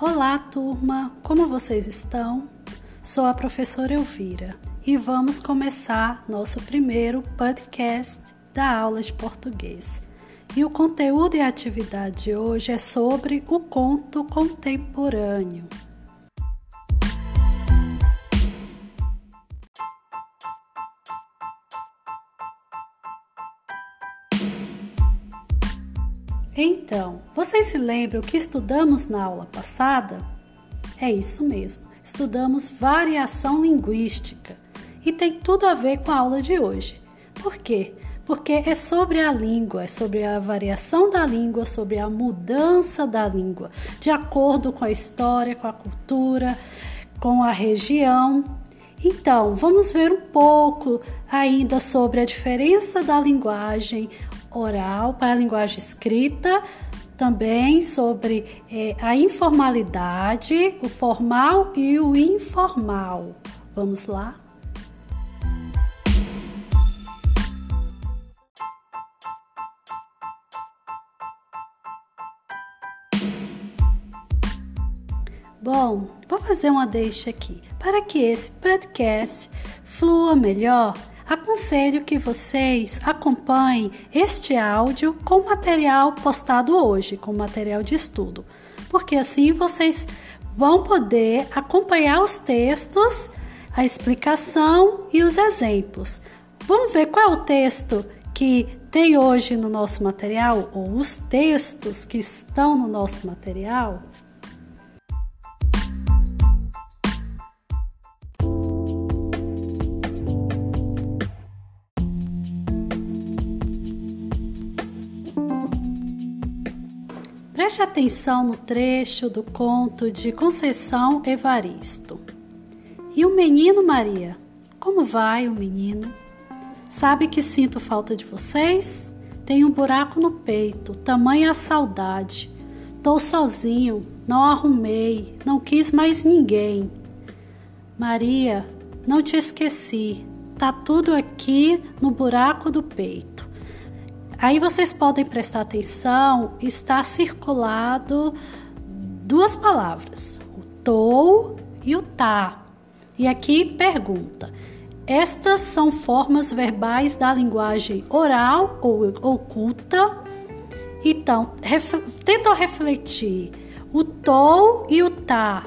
Olá, turma! Como vocês estão? Sou a professora Elvira e vamos começar nosso primeiro podcast da aula de português. E o conteúdo e a atividade de hoje é sobre o conto contemporâneo. Então, vocês se lembram que estudamos na aula passada? É isso mesmo, estudamos variação linguística e tem tudo a ver com a aula de hoje. Por quê? Porque é sobre a língua, é sobre a variação da língua, sobre a mudança da língua, de acordo com a história, com a cultura, com a região. Então, vamos ver um pouco ainda sobre a diferença da linguagem, oral para a linguagem escrita, também sobre é, a informalidade, o formal e o informal. Vamos lá? Bom, vou fazer uma deixa aqui. Para que esse podcast flua melhor, aconselho que vocês acompanhem este áudio com material postado hoje, com material de estudo, porque assim vocês vão poder acompanhar os textos, a explicação e os exemplos. Vamos ver qual é o texto que tem hoje no nosso material, ou os textos que estão no nosso material? Preste atenção no trecho do conto de Conceição Evaristo. E o menino Maria? Como vai o menino? Sabe que sinto falta de vocês? Tenho um buraco no peito, tamanha a saudade. Tô sozinho, não arrumei, não quis mais ninguém. Maria, não te esqueci, tá tudo aqui no buraco do peito. Aí vocês podem prestar atenção, está circulado duas palavras, o tou e o tá. E aqui pergunta: estas são formas verbais da linguagem oral ou oculta? Então, ref, tenta refletir. O tou e o tá,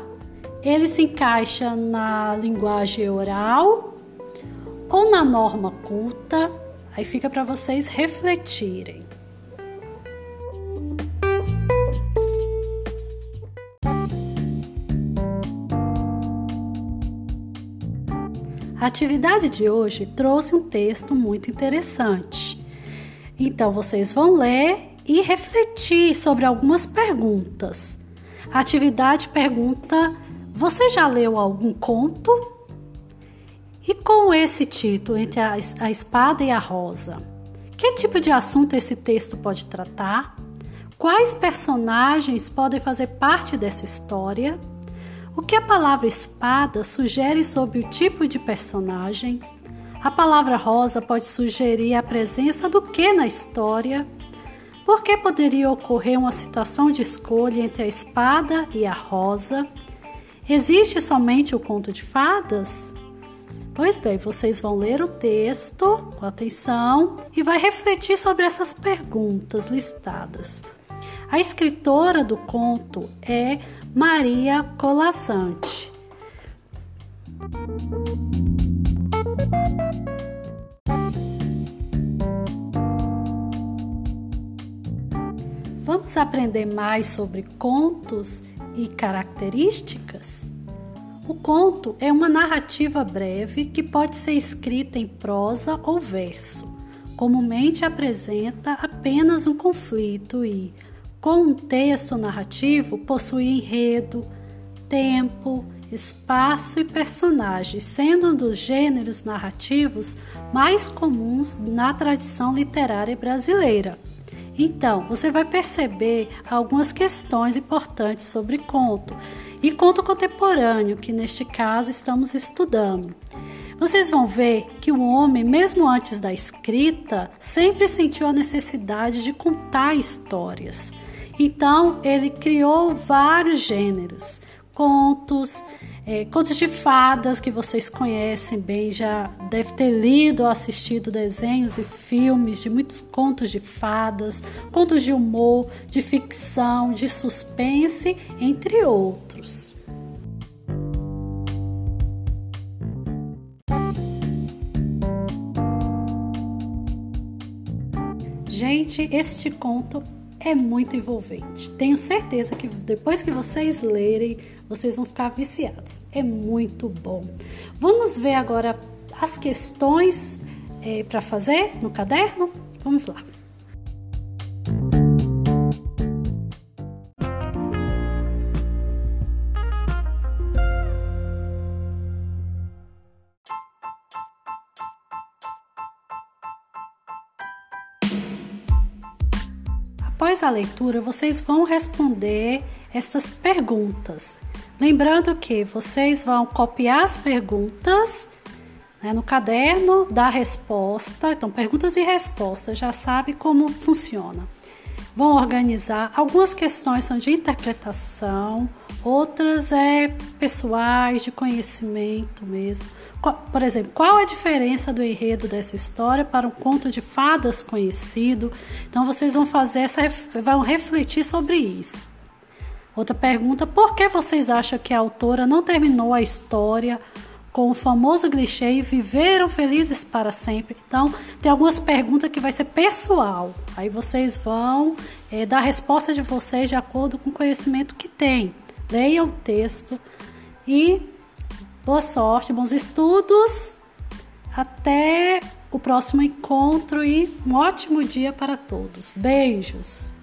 ele se encaixa na linguagem oral ou na norma culta? Aí fica para vocês refletirem. A atividade de hoje trouxe um texto muito interessante. Então vocês vão ler e refletir sobre algumas perguntas. A atividade pergunta: Você já leu algum conto? E com esse título, Entre a, a Espada e a Rosa, que tipo de assunto esse texto pode tratar? Quais personagens podem fazer parte dessa história? O que a palavra espada sugere sobre o tipo de personagem? A palavra rosa pode sugerir a presença do que na história? Por que poderia ocorrer uma situação de escolha entre a espada e a rosa? Existe somente o conto de fadas? Pois bem, vocês vão ler o texto com atenção e vai refletir sobre essas perguntas listadas. A escritora do conto é Maria Colassante. Vamos aprender mais sobre contos e características? O conto é uma narrativa breve que pode ser escrita em prosa ou verso. Comumente apresenta apenas um conflito e, com um texto narrativo, possui enredo, tempo, espaço e personagens, sendo um dos gêneros narrativos mais comuns na tradição literária brasileira. Então, você vai perceber algumas questões importantes sobre conto e conto contemporâneo, que neste caso estamos estudando. Vocês vão ver que o homem, mesmo antes da escrita, sempre sentiu a necessidade de contar histórias. Então, ele criou vários gêneros, contos, é, contos de fadas que vocês conhecem bem, já deve ter lido ou assistido desenhos e filmes de muitos contos de fadas, contos de humor, de ficção, de suspense, entre outros. Gente, este conto é muito envolvente. Tenho certeza que depois que vocês lerem, vocês vão ficar viciados. É muito bom. Vamos ver agora as questões é, para fazer no caderno? Vamos lá. Após a leitura, vocês vão responder estas perguntas. Lembrando que vocês vão copiar as perguntas né, no caderno, dar resposta. Então, perguntas e respostas, já sabe como funciona. Vão organizar. Algumas questões são de interpretação, outras é pessoais, de conhecimento mesmo. Por exemplo, qual a diferença do enredo dessa história para um conto de fadas conhecido? Então vocês vão fazer essa vão refletir sobre isso. Outra pergunta: por que vocês acham que a autora não terminou a história com o famoso clichê e viveram felizes para sempre? Então, tem algumas perguntas que vai ser pessoal. Aí vocês vão é, dar a resposta de vocês de acordo com o conhecimento que tem. Leiam o texto e Boa sorte, bons estudos. Até o próximo encontro e um ótimo dia para todos. Beijos!